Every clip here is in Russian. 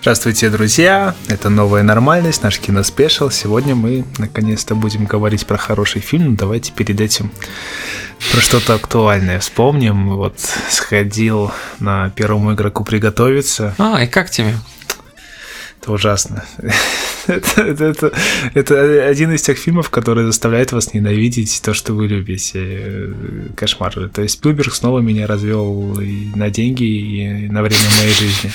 Здравствуйте, друзья! Это новая нормальность, наш киноспешл. Сегодня мы наконец-то будем говорить про хороший фильм. Давайте перед этим про что-то актуальное вспомним. Вот сходил на первому игроку приготовиться. А, и как тебе? Это ужасно. это, это, это, это один из тех фильмов, который заставляет вас ненавидеть то, что вы любите. Кошмар. То есть Спилберг снова меня развел и на деньги, и на время моей жизни.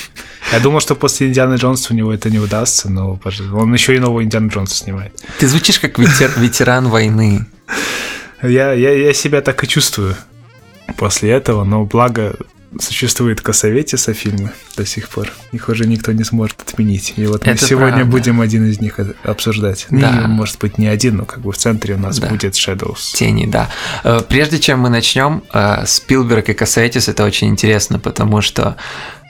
Я думал, что после Индианы Джонса у него это не удастся, но он еще и нового Индиана Джонса снимает. Ты звучишь как ветер, ветеран войны. Я, я, я себя так и чувствую после этого, но благо существует Косоветиса фильмы до сих пор. Их уже никто не сможет отменить. И вот мы Это сегодня правда. будем один из них обсуждать. Ну, да. Ну, может быть, не один, но как бы в центре у нас да. будет Shadows. Тени, да. Э, прежде чем мы начнем, э, Спилберг и Косоветис это очень интересно, потому что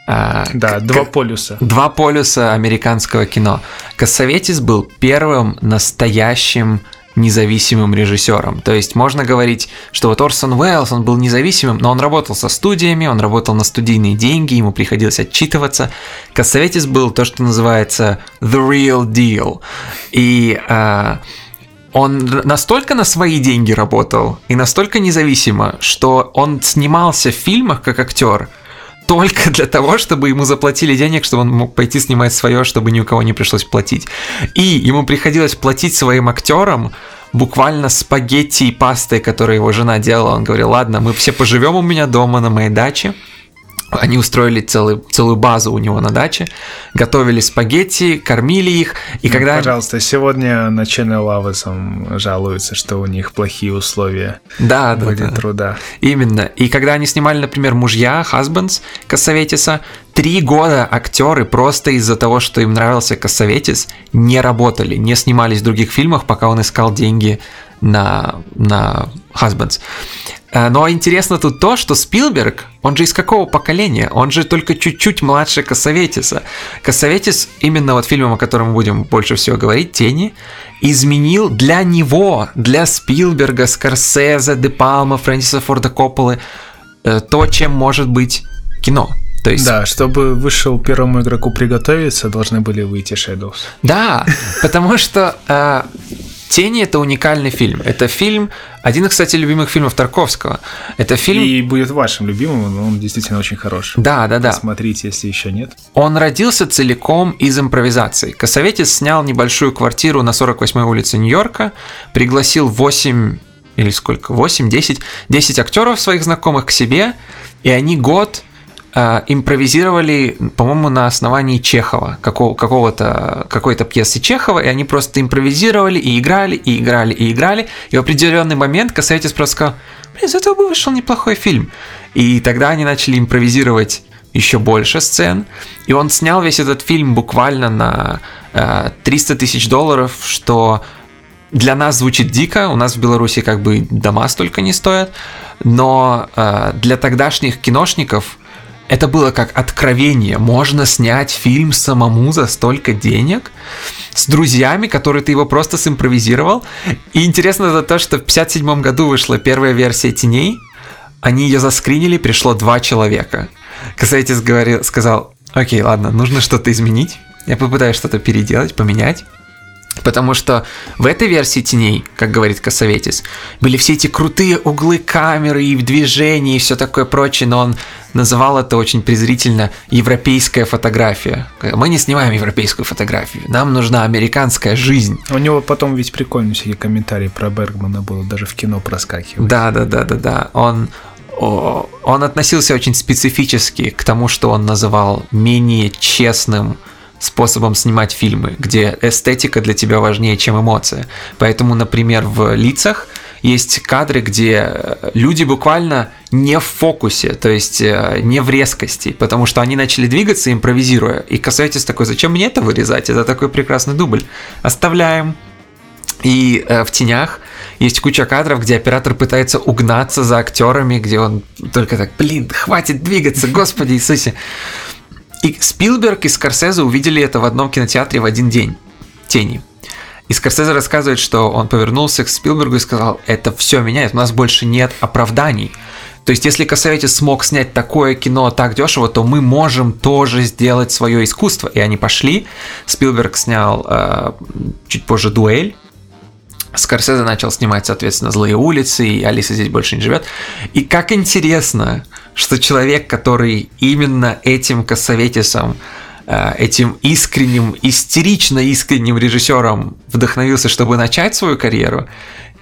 э, да, два полюса. Два полюса американского кино. Косоветис был первым настоящим независимым режиссером. То есть можно говорить, что вот Орсон Уэллс, он был независимым, но он работал со студиями, он работал на студийные деньги, ему приходилось отчитываться. Кассаветис был то, что называется the real deal. И э, он настолько на свои деньги работал и настолько независимо, что он снимался в фильмах как актер – только для того, чтобы ему заплатили денег, чтобы он мог пойти снимать свое, чтобы ни у кого не пришлось платить. И ему приходилось платить своим актерам буквально спагетти и пастой, которые его жена делала. Он говорил, ладно, мы все поживем у меня дома на моей даче, они устроили целый, целую базу у него на даче, готовили спагетти, кормили их, и ну, когда... Пожалуйста, сегодня на Channel Авесом жалуются, что у них плохие условия да, да, да. труда. Именно. И когда они снимали, например, «Мужья», «Husbands» Кассаветиса, три года актеры просто из-за того, что им нравился Кассаветис, не работали, не снимались в других фильмах, пока он искал деньги на, на Husbands. Э, но интересно тут то, что Спилберг, он же из какого поколения? Он же только чуть-чуть младше Кассаветиса. Кассаветис, именно вот фильмом, о котором мы будем больше всего говорить, «Тени», изменил для него, для Спилберга, Скорсезе, Де Палма, Фрэнсиса Форда Копполы э, то, чем может быть кино. То есть... Да, чтобы вышел первому игроку приготовиться, должны были выйти Shadows. Да, потому что э, «Тени» — это уникальный фильм. Это фильм, один кстати, любимых фильмов Тарковского. Это фильм... И будет вашим любимым, но он действительно очень хорош. Да, да, да. Смотрите, если еще нет. Он родился целиком из импровизации. Косоветис снял небольшую квартиру на 48-й улице Нью-Йорка, пригласил 8 или сколько, 8, 10, 10 актеров своих знакомых к себе, и они год импровизировали, по-моему, на основании Чехова, какого, какого-то, какой-то пьесы Чехова, и они просто импровизировали и играли, и играли, и играли, и в определенный момент Касаетис просто сказал, блин, из этого бы вышел неплохой фильм. И тогда они начали импровизировать еще больше сцен, и он снял весь этот фильм буквально на э, 300 тысяч долларов, что для нас звучит дико, у нас в Беларуси как бы дома столько не стоят, но э, для тогдашних киношников это было как откровение. Можно снять фильм самому за столько денег с друзьями, которые ты его просто симпровизировал. И интересно это то, что в 57 году вышла первая версия «Теней», они ее заскринили, пришло два человека. Касаетис говорил, сказал, окей, ладно, нужно что-то изменить, я попытаюсь что-то переделать, поменять. Потому что в этой версии теней, как говорит Косоветис, были все эти крутые углы камеры и в движении и все такое прочее, но он называл это очень презрительно европейская фотография. Мы не снимаем европейскую фотографию, нам нужна американская жизнь. У него потом ведь прикольные всякие комментарии про Бергмана было, даже в кино проскакивает. Да, да, да, да, да. Он он относился очень специфически к тому, что он называл менее честным способом снимать фильмы, где эстетика для тебя важнее, чем эмоция. Поэтому, например, в лицах есть кадры, где люди буквально не в фокусе, то есть э, не в резкости, потому что они начали двигаться, импровизируя. И касаетесь такой, зачем мне это вырезать? Это такой прекрасный дубль. Оставляем. И э, в тенях есть куча кадров, где оператор пытается угнаться за актерами, где он только так, блин, хватит двигаться, господи Иисусе. И Спилберг и Скорсезе увидели это в одном кинотеатре в один день. Тени. И Скорсезе рассказывает, что он повернулся к Спилбергу и сказал, это все меняет, у нас больше нет оправданий. То есть, если Косоветис смог снять такое кино так дешево, то мы можем тоже сделать свое искусство. И они пошли. Спилберг снял э, чуть позже дуэль. Скорсезе начал снимать, соответственно, «Злые улицы», и «Алиса здесь больше не живет». И как интересно, что человек, который именно этим Косоветисом Э, этим искренним, истерично искренним режиссером вдохновился, чтобы начать свою карьеру,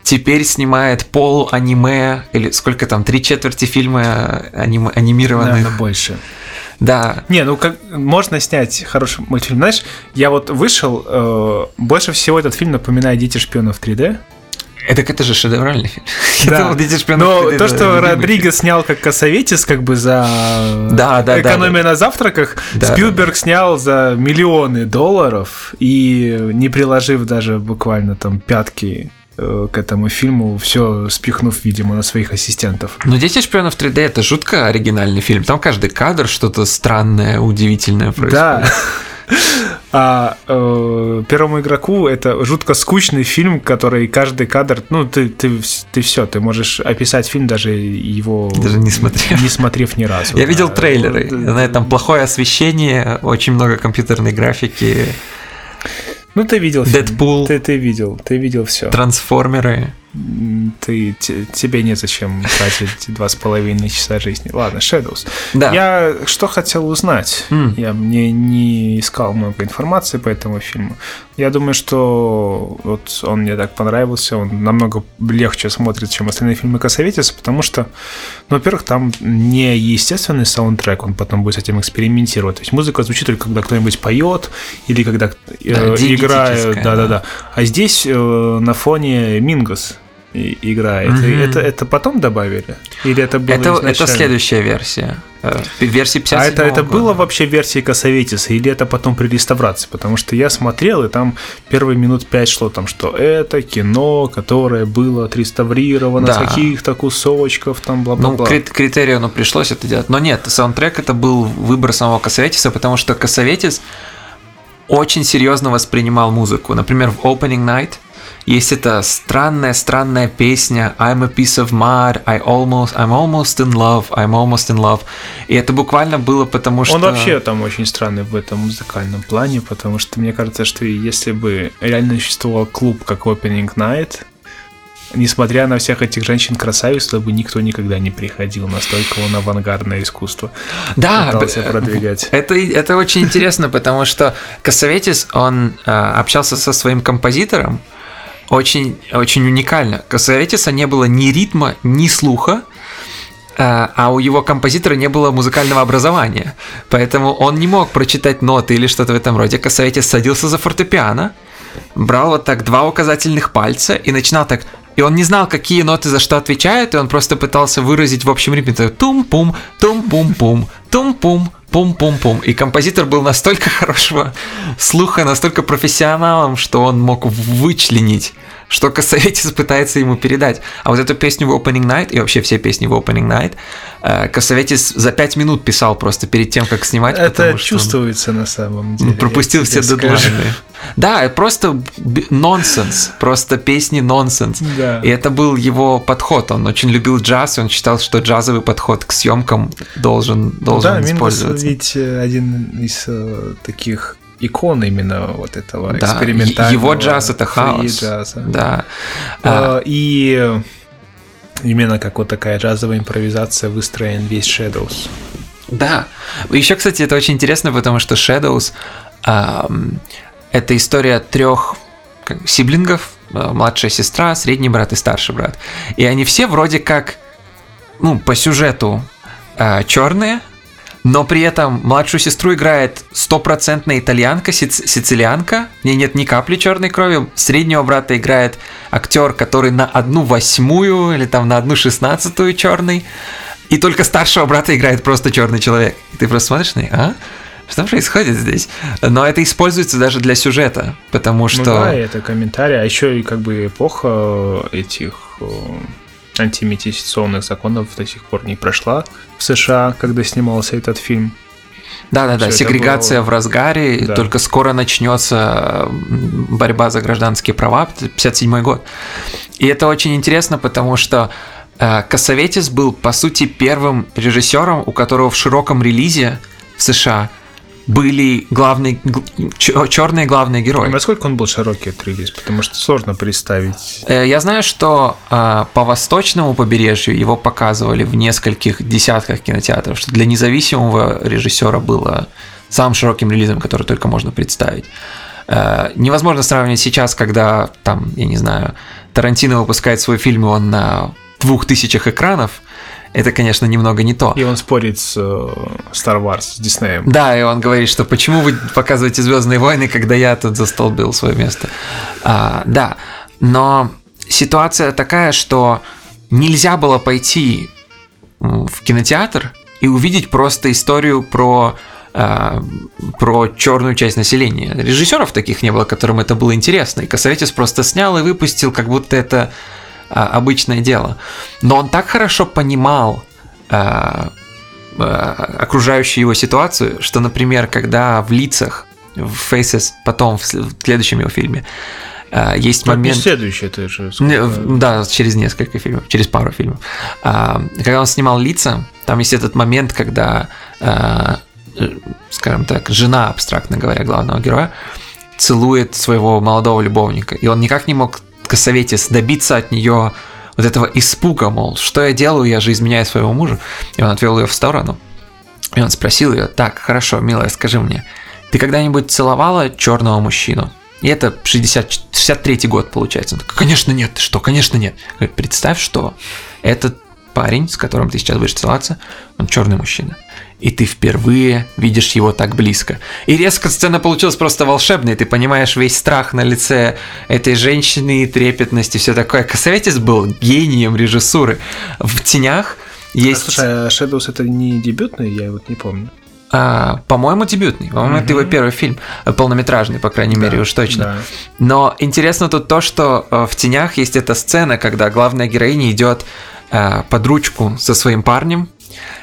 теперь снимает пол аниме, или сколько там, три четверти фильма аним, анимированных. Наверное, больше. Да. Не, ну как можно снять хороший мультфильм. Знаешь, я вот вышел, э, больше всего этот фильм напоминает «Дети шпионов 3D». Это, это же шедевральный фильм. Да. Но то, что Родригес снял как Косоветис, как бы за да, да, экономия да, на завтраках, да, Спилберг снял за миллионы долларов и не приложив даже буквально там пятки к этому фильму, все спихнув, видимо, на своих ассистентов. Но «Дети шпионов 3D» — это жутко оригинальный фильм. Там каждый кадр что-то странное, удивительное происходит. Да. А э, первому игроку это жутко скучный фильм, который каждый кадр, ну ты ты ты все, ты можешь описать фильм даже его даже не смотрев, не смотрев ни разу. Я да. видел трейлеры, на этом плохое освещение, очень много компьютерной графики. Ну ты видел. Дэдпул. Ты ты видел, ты видел все. Трансформеры ты, тебе незачем тратить два с половиной часа жизни. Ладно, Shadows. Да. Я что хотел узнать? Mm. Я мне не искал много информации по этому фильму. Я думаю, что вот он мне так понравился, он намного легче смотрится, чем остальные фильмы Косоветиса, потому что, ну, во-первых, там не естественный саундтрек, он потом будет с этим экспериментировать. То есть музыка звучит только когда кто-нибудь поет или когда э, да, играет. Да-да-да. А здесь э, на фоне Мингос и, играет. Mm-hmm. Это, это потом добавили? Или это было это, это следующая версия. Э, версии 57 А это, это было вообще версии Косоветиса, или это потом при реставрации? Потому что я смотрел, и там первые минут 5 шло там, что это кино, которое было отреставрировано да. с каких-то кусочков, там бла-бла-бла. Ну, крит- критерию оно пришлось это делать. Но нет, саундтрек это был выбор самого Косоветиса, потому что Косоветис очень серьезно воспринимал музыку. Например, в Opening Night – есть эта странная-странная песня I'm a piece of mud, I almost, I'm almost in love, I'm almost in love. И это буквально было потому, что... Он вообще там очень странный в этом музыкальном плане, потому что мне кажется, что если бы реально существовал клуб как Opening Night, несмотря на всех этих женщин-красавиц, туда бы никто никогда не приходил, настолько он авангардное искусство да, пытался продвигать. Это, это очень интересно, потому что Косоветис, он э, общался со своим композитором, очень, очень уникально. У Советиса не было ни ритма, ни слуха, э, а у его композитора не было музыкального образования. Поэтому он не мог прочитать ноты или что-то в этом роде. Косоветис садился за фортепиано, брал вот так два указательных пальца и начинал так и он не знал, какие ноты за что отвечают, и он просто пытался выразить в общем ритме тум-пум, тум-пум-пум, тум-пум, пум-пум-пум. И композитор был настолько хорошего слуха, настолько профессионалом, что он мог вычленить что Косоветис пытается ему передать. А вот эту песню в Opening Night, и вообще все песни в Opening Night, э, Косоветис за пять минут писал просто перед тем, как снимать. Это чувствуется на самом деле. Пропустил все дедлайны. Да, просто нонсенс, просто песни нонсенс. Да. И это был его подход. Он очень любил джаз, и он считал, что джазовый подход к съемкам должен, должен да, использоваться. Да, ведь э, один из э, таких икон именно вот этого да, экспериментального. Его джаз это хаос. Джаза. Да. А, и именно как вот такая джазовая импровизация выстроен весь Shadows. Да. Еще, кстати, это очень интересно, потому что Shadows эм, это история трех сиблингов, э, младшая сестра, средний брат и старший брат. И они все вроде как, ну, по сюжету э, черные, но при этом младшую сестру играет стопроцентная итальянка, сиц- сицилианка, в ней нет ни капли черной крови. Среднего брата играет актер, который на одну восьмую или там на одну шестнадцатую черный. И только старшего брата играет просто черный человек. И ты просто смотришь на них, а? Что происходит здесь? Но это используется даже для сюжета, потому ну что... Ну да, это комментарий, а еще и как бы эпоха этих э, антиметисационных законов до сих пор не прошла в США, когда снимался этот фильм. Да-да-да, сегрегация было... в разгаре, да. только скоро начнется борьба за гражданские права, 57 год. И это очень интересно, потому что э, Кассаветис был, по сути, первым режиссером, у которого в широком релизе в США были главные, черные главные герои. А насколько он был широкий релиз? Потому что сложно представить. Э, я знаю, что э, по восточному побережью его показывали в нескольких десятках кинотеатров, что для независимого режиссера было самым широким релизом, который только можно представить. Э, невозможно сравнивать сейчас, когда там, я не знаю, Тарантино выпускает свой фильм, и он на двух тысячах экранов, это, конечно, немного не то. И он спорит с uh, Star Wars, с Диснеем. Да, и он говорит, что почему вы показываете Звездные войны, когда я тут застолбил свое место. А, да, но ситуация такая, что нельзя было пойти в кинотеатр и увидеть просто историю про а, про черную часть населения. Режиссеров таких не было, которым это было интересно. И Косоветис просто снял и выпустил, как будто это обычное дело. Но он так хорошо понимал а, окружающую его ситуацию, что, например, когда в лицах, в Faces, потом в следующем его фильме, есть Но момент... Не следующий, это же... Да, через несколько фильмов, через пару фильмов. Когда он снимал лица, там есть этот момент, когда Э, скажем так, жена, абстрактно говоря, главного героя, целует своего молодого любовника, и он никак не мог Косоветис добиться от нее вот этого испуга, мол, что я делаю, я же изменяю своего мужа. И он отвел ее в сторону, и он спросил ее, так, хорошо, милая, скажи мне, ты когда-нибудь целовала черного мужчину? И это 60, 63 год получается. Он такой, конечно нет, что, конечно нет. Представь, что этот парень, с которым ты сейчас будешь целоваться, он черный мужчина и ты впервые видишь его так близко. И резко сцена получилась просто волшебной, ты понимаешь весь страх на лице этой женщины, трепетность и все такое. Косоветис был гением режиссуры. В «Тенях» есть... А, слушай, а Shadows это не дебютный? Я вот не помню. А, по-моему, дебютный. По-моему, угу. это его первый фильм, полнометражный, по крайней да, мере, уж точно. Да. Но интересно тут то, что э, в тенях есть эта сцена, когда главная героиня идет э, под ручку со своим парнем,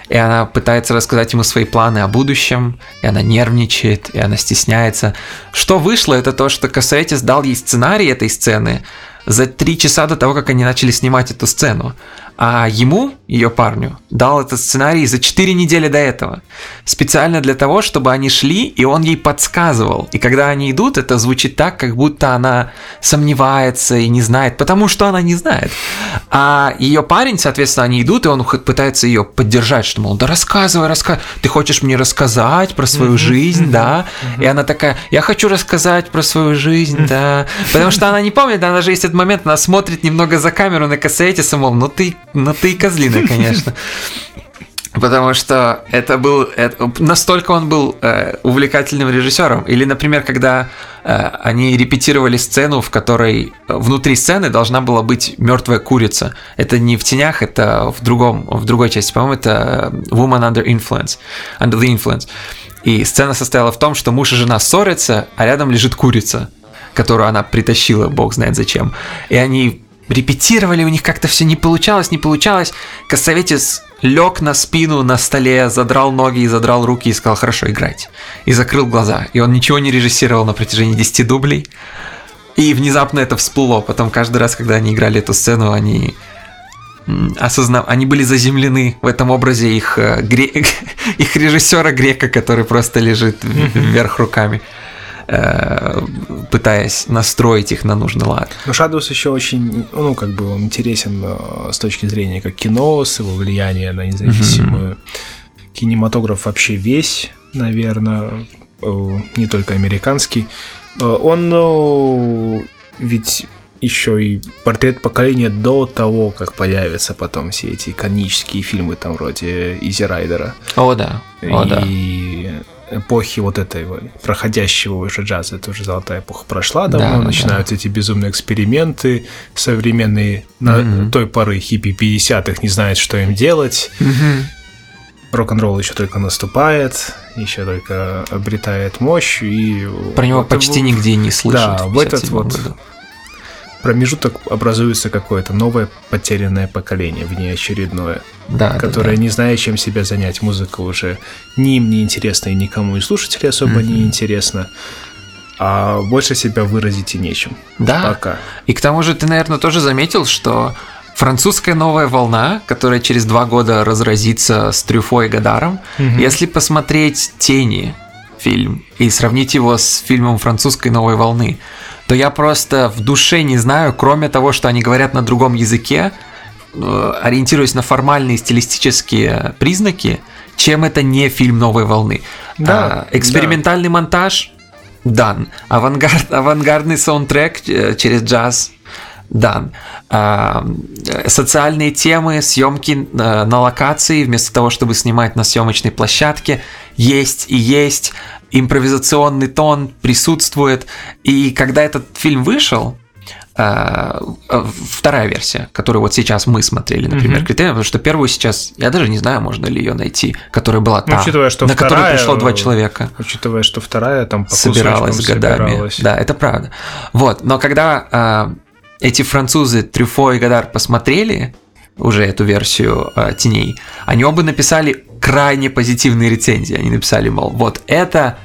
и она пытается рассказать ему свои планы о будущем, и она нервничает, и она стесняется. Что вышло, это то, что Кассетис дал ей сценарий этой сцены за три часа до того, как они начали снимать эту сцену. А ему, ее парню, дал этот сценарий за 4 недели до этого. Специально для того, чтобы они шли, и он ей подсказывал. И когда они идут, это звучит так, как будто она сомневается и не знает, потому что она не знает. А ее парень, соответственно, они идут, и он пытается ее поддержать, что, мол, да рассказывай, рассказывай. Ты хочешь мне рассказать про свою жизнь, да? И она такая, я хочу рассказать про свою жизнь, да. Потому что она не помнит, она же есть этот момент, она смотрит немного за камеру на кассете, мол, ну ты ну ты и козлина, конечно. Потому что это был это, настолько он был э, увлекательным режиссером. Или, например, когда э, они репетировали сцену, в которой внутри сцены должна была быть мертвая курица. Это не в тенях, это в другом, в другой части. По-моему, это Woman Under Influence, Under the Influence. И сцена состояла в том, что муж и жена ссорятся, а рядом лежит курица, которую она притащила, бог знает зачем. И они репетировали, у них как-то все не получалось, не получалось. Косоветис лег на спину на столе, задрал ноги и задрал руки и сказал, хорошо, играть. И закрыл глаза. И он ничего не режиссировал на протяжении 10 дублей. И внезапно это всплыло. Потом каждый раз, когда они играли эту сцену, они осознав... они были заземлены в этом образе их, э, гре... их режиссера грека, который просто лежит вверх руками. Э, пытаясь настроить их на нужный лад. Но Shadows еще очень, ну, как бы он интересен э, с точки зрения как кино, с его влияния на независимую. Mm-hmm. Кинематограф вообще весь, наверное, э, не только американский. Он ну, ведь еще и портрет поколения до того, как появятся потом все эти иконические фильмы там вроде Изи Райдера. О, да. О, и да эпохи вот этой проходящего уже джаза, это уже золотая эпоха прошла давно, да, начинаются да. эти безумные эксперименты современные, на mm-hmm. той поры хиппи 50-х не знают, что им делать, mm-hmm. рок-н-ролл еще только наступает, еще только обретает мощь, и... Про него почти нигде не слышат. Да, в этот вот году промежуток образуется какое-то новое потерянное поколение, внеочередное, да, которое, да, да. не зная, чем себя занять, музыка уже ни им не интересна и никому и слушателей особо mm-hmm. не интересно, а больше себя выразить и нечем. Да. Пока. И к тому же ты, наверное, тоже заметил, что французская новая волна, которая через два года разразится с Трюфо и Гадаром. Мгм. Если посмотреть «Тени» фильм и сравнить его с фильмом французской новой волны, то я просто в душе не знаю, кроме того, что они говорят на другом языке, э, ориентируясь на формальные стилистические признаки, чем это не фильм новой волны. Да, А, экспериментальный монтаж дан. Авангард, авангардный саундтрек э, через джаз дан. А, социальные темы, съемки э, на локации, вместо того, чтобы снимать на съемочной площадке, есть и есть. Импровизационный тон присутствует. И когда этот фильм вышел, э, э, вторая версия, которую вот сейчас мы смотрели, например, Мгм. критерием, потому что первую сейчас, я даже не знаю, можно ли ее найти, которая была Ну, та, учитывая, что на которую вторая, пришло два человека Учитывая, что вторая там по собиралась годами. собиралась. Да, это правда. Вот, но когда эти французы Трюфо и Гадар посмотрели уже эту версию а, теней, они оба написали крайне позитивные рецензии. Они написали, мол, вот это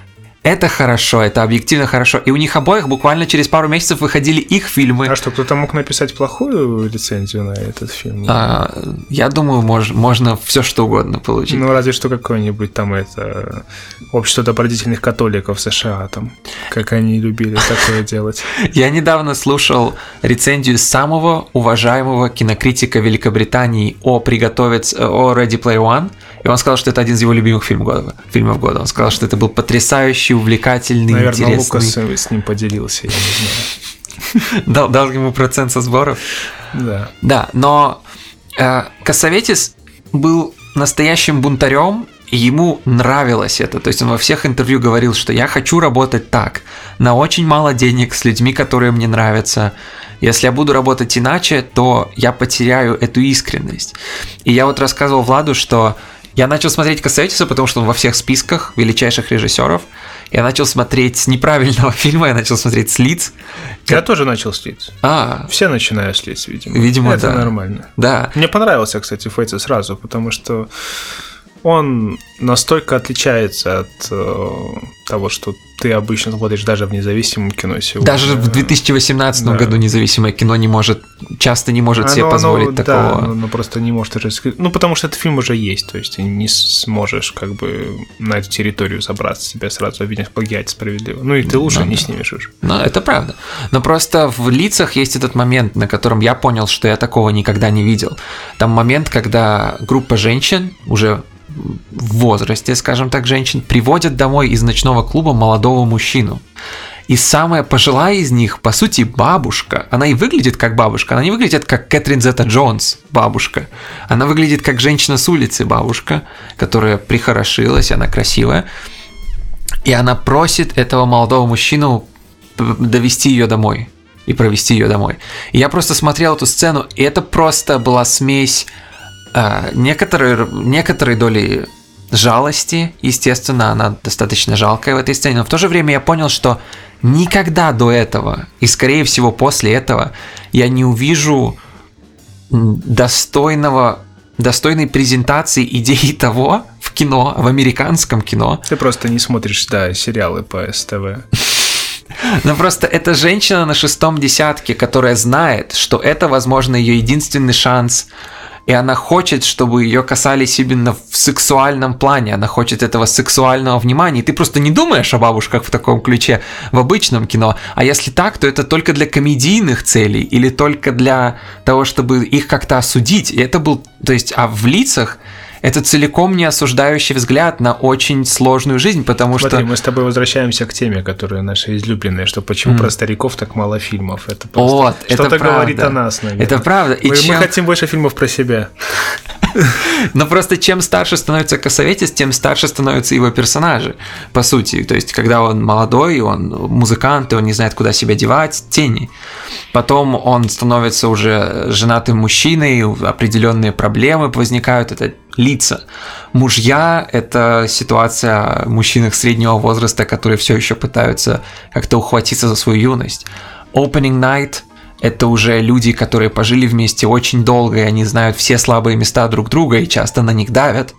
это хорошо, это объективно хорошо. И у них обоих буквально через пару месяцев выходили их фильмы. А что, кто-то мог написать плохую рецензию на этот фильм? А, я думаю, мож- можно все что угодно получить. Ну, разве что какое-нибудь там это общество добродетельных католиков США, там, как они любили такое делать. Я недавно слушал рецензию самого уважаемого кинокритика Великобритании о приготовец о Ready Player One, и он сказал, что это один из его любимых фильмов года. Фильмов года. Он сказал, что это был потрясающий, увлекательный, Наверное, интересный. Лукас с ним поделился, я не знаю. Дал, дал ему процент со сборов. Да. Да, но э, Кассаветис был настоящим бунтарем, и ему нравилось это. То есть он во всех интервью говорил, что я хочу работать так, на очень мало денег, с людьми, которые мне нравятся. Если я буду работать иначе, то я потеряю эту искренность. И я вот рассказывал Владу, что я начал смотреть Кассаветиса, потому что он во всех списках величайших режиссеров. Я начал смотреть с неправильного фильма, я начал смотреть с лиц. Я тоже начал слиться. А, Все начинают слиться, видимо. Видимо, Это да. нормально. да. Мне понравился, кстати, Фейца сразу, потому что он настолько отличается от э, того, что ты обычно смотришь даже в независимом кино сегодня. Даже в 2018 Да. году независимое кино не может, часто не может себе Оно- позволить оно, такого. Да, оно просто не может уже... Ну, потому что этот фильм уже есть, то есть ты не сможешь как бы на эту территорию забраться, тебя сразу обвинять в плагиате справедливо. Ну, и ты лучше Ну не снимешь уже. Но это правда. Но просто в лицах есть этот момент, на котором я понял, что я такого никогда не видел. Там момент, когда группа женщин, уже в возрасте, скажем так, женщин, приводят домой из ночного клуба молодого мужчину. И самая пожилая из них, по сути, бабушка. Она и выглядит как бабушка. Она не выглядит как Кэтрин Зета Джонс, бабушка. Она выглядит как женщина с улицы, бабушка, которая прихорошилась, она красивая. И она просит этого молодого мужчину довести ее домой и провести ее домой. И я просто смотрел эту сцену, и это просто была смесь э, некоторой, некоторой доли жалости, естественно, она достаточно жалкая в этой сцене, но в то же время я понял, что никогда до этого, и скорее всего после этого, я не увижу достойного достойной презентации идеи того в кино, в американском кино, Ты просто не смотришь, да, сериалы по СТВ. Ну просто это женщина на шестом десятке, которая знает, что это, возможно, ее единственный шанс, и она хочет, чтобы ее касались именно в сексуальном плане, она хочет этого сексуального внимания, и ты просто не думаешь о бабушках в таком ключе в обычном кино, а если так, то это только для комедийных целей или только для того, чтобы их как-то осудить, и это был, то есть, а в лицах это целиком не осуждающий взгляд на очень сложную жизнь, потому Смотри, что... мы с тобой возвращаемся к теме, которая наша излюбленная, что почему Мгм. про стариков так мало фильмов. Это просто Вот, это что-то правда. говорит о нас, наверное. Это правда. И мы, мы чем- хотим больше фильмов про себя. Но просто чем старше становится Косоветис, тем старше становятся его персонажи, по сути. То есть, когда он молодой, он музыкант, и он не знает, куда себя девать, тени. Потом он становится уже женатым мужчиной, определенные проблемы возникают, это лица. Мужья – это ситуация о мужчинах среднего возраста, которые все еще пытаются как-то ухватиться за свою юность. Opening Night – это уже люди, которые пожили вместе очень долго, и они знают все слабые места друг друга и часто на них давят.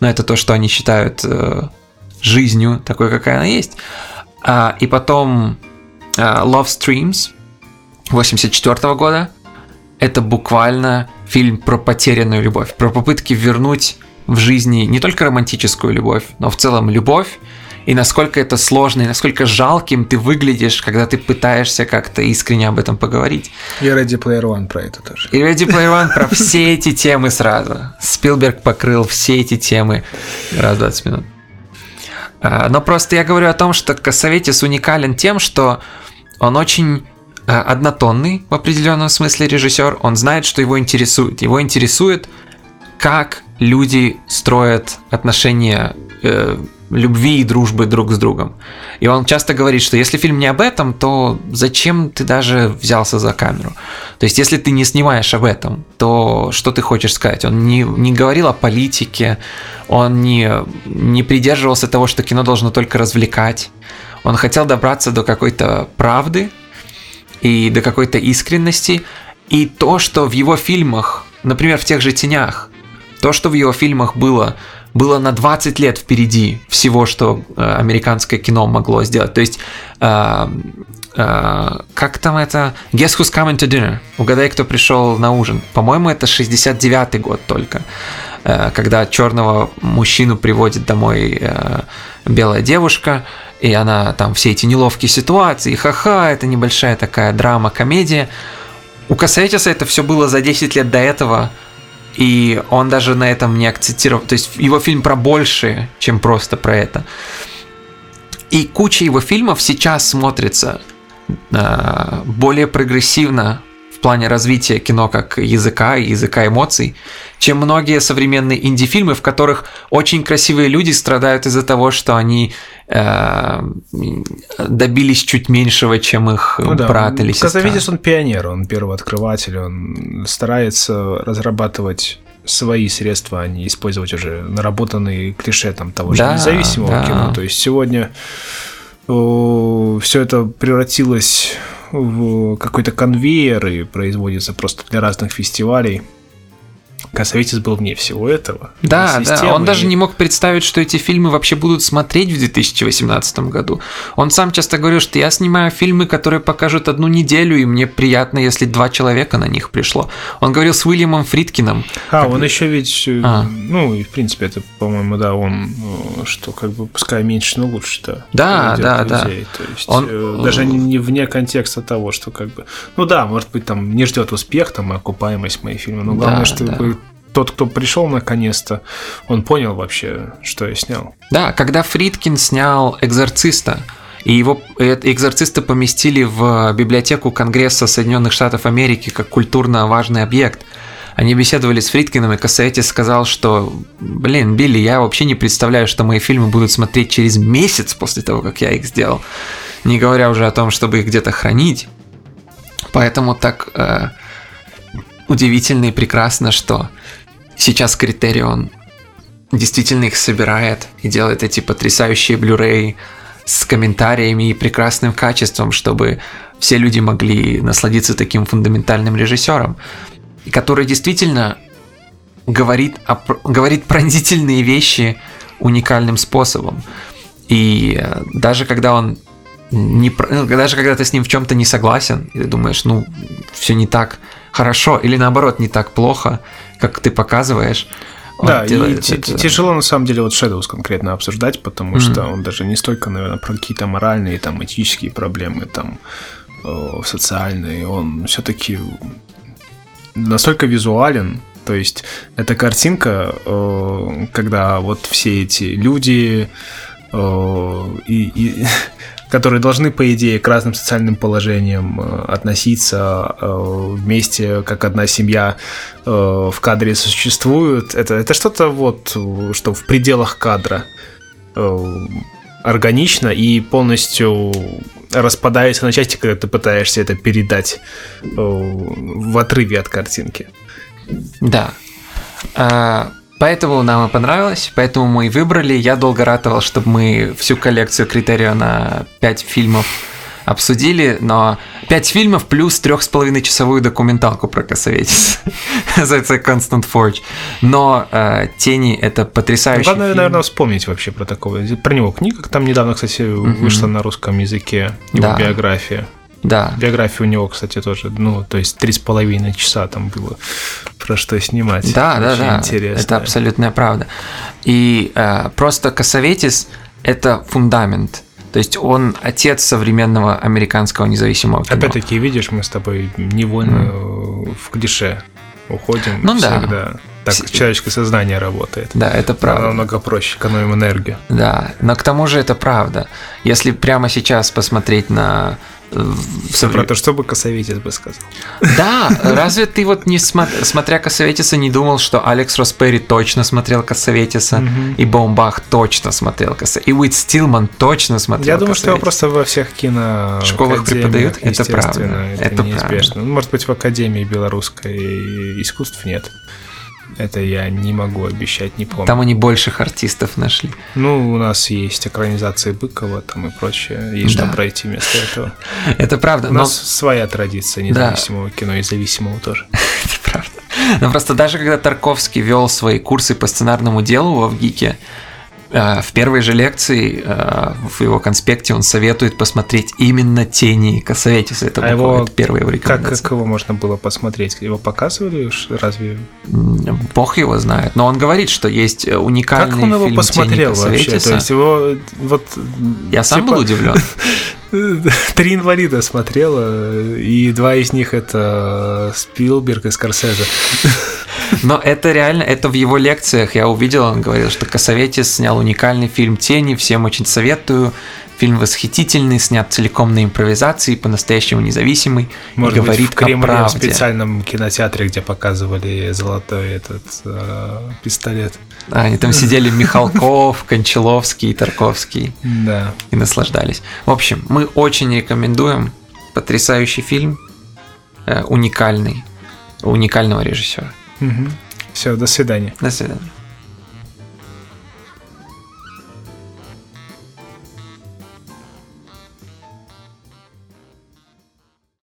Но это то, что они считают э, жизнью, такой, какая она есть. А, и потом а, Love Streams 84 года. это буквально фильм про потерянную любовь, про попытки вернуть в жизни не только романтическую любовь, но в целом любовь, и насколько это сложно, и насколько жалким ты выглядишь, когда ты пытаешься как-то искренне об этом поговорить. И Ready Player One про это тоже. И Ready Player One про все эти темы сразу. Спилберг покрыл все эти темы раз в 20 минут. А, но просто я говорю о том, что Косоветис уникален тем, что он очень а, однотонный в определенном смысле режиссер. Он знает, что его интересует. Его интересует, как люди строят отношения э, любви и дружбы друг с другом. И он часто говорит, что если фильм не об этом, то зачем ты даже взялся за камеру? То есть, если ты не снимаешь об этом, то что ты хочешь сказать? Он не, не говорил о политике, он не, не придерживался того, что кино должно только развлекать. Он хотел добраться до какой-то правды и до какой-то искренности. И то, что в его фильмах, например, в тех же «Тенях», то, что в его фильмах было было на 20 лет впереди всего, что э, американское кино могло сделать. То есть, э, э, как там это? Guess who's coming to dinner? Угадай, кто пришел на ужин. По-моему, это 69-й год только, э, когда черного мужчину приводит домой э, белая девушка, и она там все эти неловкие ситуации, ха-ха, это небольшая такая драма, комедия. У Кассетиса это все было за 10 лет до этого, и он даже на этом не акцентировал. То есть его фильм про большее, чем просто про это. И куча его фильмов сейчас смотрится э, более прогрессивно плане развития кино как языка и языка эмоций, чем многие современные инди-фильмы, в которых очень красивые люди страдают из-за того, что они э, добились чуть меньшего, чем их ну, да. брат или сестра. Казавидис, он пионер, он первооткрыватель, он старается разрабатывать свои средства, а не использовать уже наработанные клише там того же да, независимого да. кино. То есть сегодня все это превратилось в какой-то конвейер и производится просто для разных фестивалей. Косоветис был вне всего этого. Да, да, он даже не мог представить, что эти фильмы вообще будут смотреть в 2018 году. Он сам часто говорил, что я снимаю фильмы, которые покажут одну неделю, и мне приятно, если два человека на них пришло. Он говорил с Уильямом Фридкиным. А, он еще ведь, э, а. ну, и в принципе, это, по-моему, да, он, э, что как бы, пускай меньше, но лучше, да. Да, да, да. То есть, он... Э, даже не вне контекста того, что как бы, ну да, может быть, там не ждет успех, там, окупаемость моих фильмов, но главное, да, чтобы да тот, кто пришел наконец-то, он понял вообще, что я снял. Да, когда Фридкин снял «Экзорциста», и его экзорциста поместили в библиотеку Конгресса Соединенных Штатов Америки как культурно важный объект. Они беседовали с Фридкиным, и Кассаэти сказал, что, блин, Билли, я вообще не представляю, что мои фильмы будут смотреть через месяц после того, как я их сделал. Не говоря уже о том, чтобы их где-то хранить. Поэтому так э, удивительно и прекрасно, что сейчас Критерион действительно их собирает и делает эти потрясающие Blu-ray с комментариями и прекрасным качеством, чтобы все люди могли насладиться таким фундаментальным режиссером, который действительно говорит, о, говорит пронзительные вещи уникальным способом. И э, даже когда он не, даже когда ты с ним в чем-то не согласен, и ты думаешь, ну, все не так хорошо, или наоборот, не так плохо, как ты показываешь. Да, и это... тяжело на самом деле вот Shadows конкретно обсуждать, потому mm-hmm. что он даже не столько, наверное, про какие-то моральные, там, этические проблемы, там, о, социальные, он все-таки настолько визуален, то есть эта картинка, когда вот все эти люди и, и которые должны, по идее, к разным социальным положениям э, относиться э, вместе, как одна семья э, в кадре существует. Это, это что-то вот, что в пределах кадра органично и полностью распадается на части, когда ты пытаешься это передать в отрыве от картинки. Да. А, Поэтому нам и понравилось, поэтому мы и выбрали. Я долго ратовал, чтобы мы всю коллекцию критерия на 5 фильмов обсудили, но 5 фильмов плюс трех с половиной часовую документалку про Косоветис. Называется Constant Forge. Но э, Тени это потрясающий Главное, фильм. наверное, вспомнить вообще про такого. Про него книга там недавно, кстати, вышла на русском языке, его биография. Да. Биография у него, кстати, тоже, ну, то есть три с половиной часа там было про что снимать. Да, да, Очень да. Интересно. Это абсолютная правда. И э, просто Касаветис – это фундамент. То есть он отец современного американского независимого кино. Опять-таки, видишь, мы с тобой невольно в клише уходим. Ну да. всегда. Так Вс- человеческое сознание работает. Да, это правда. Намного проще, экономим энергию. Да, но к тому же это правда. Если прямо сейчас посмотреть на Все про то, что бы Косоветец бы сказал. Да, разве ты вот не смо- смотря Косоветиса не думал, что Алекс Росперри точно смотрел Косоветиса, и Бомбах точно смотрел Косоветиса, и Уит Стилман точно смотрел Я думаю, что его просто во всех кино Школах преподают, это правда, Это, это неизбежно. Ну, Может быть, в Академии белорусской искусств нет. Это я не могу обещать, не помню. Там они больших артистов нашли. Ну, у нас есть экранизации Быкова там и прочее. Есть Да. что пройти вместо этого. Это правда, У но нас своя традиция независимого кино и зависимого тоже. Это правда. Но просто даже когда Тарковский вел свои курсы по сценарному делу во ВГИКе, э, в первой же лекции э, в его конспекте он советует посмотреть именно «Тени Косоветиса». Это А его буквально первая его Как, рекомендация. как его можно было посмотреть? Его показывали? уж? Разве? Бог его знает. Но он говорит, что есть э, уникальный Как он его фильм посмотрел «Тени вообще? Косоветиса». То есть его вот... Я сам типа, был удивлен. Три инвалида смотрела, и два из них это Спилберг и Скорсезе. Но это реально, это в его лекциях я увидел, он говорил, что Косоветис снял уникальный фильм «Тени», всем очень советую. Фильм восхитительный, снят целиком на импровизации, по-настоящему независимый, Может и быть, говорит в Кремле о в специальном кинотеатре, где показывали золотой этот э, пистолет. А, Они там сидели Михалков, Кончаловский, Тарковский Да. и наслаждались. В общем, мы очень рекомендуем потрясающий фильм, э, уникальный, уникального режиссера. Все, до свидания. До свидания.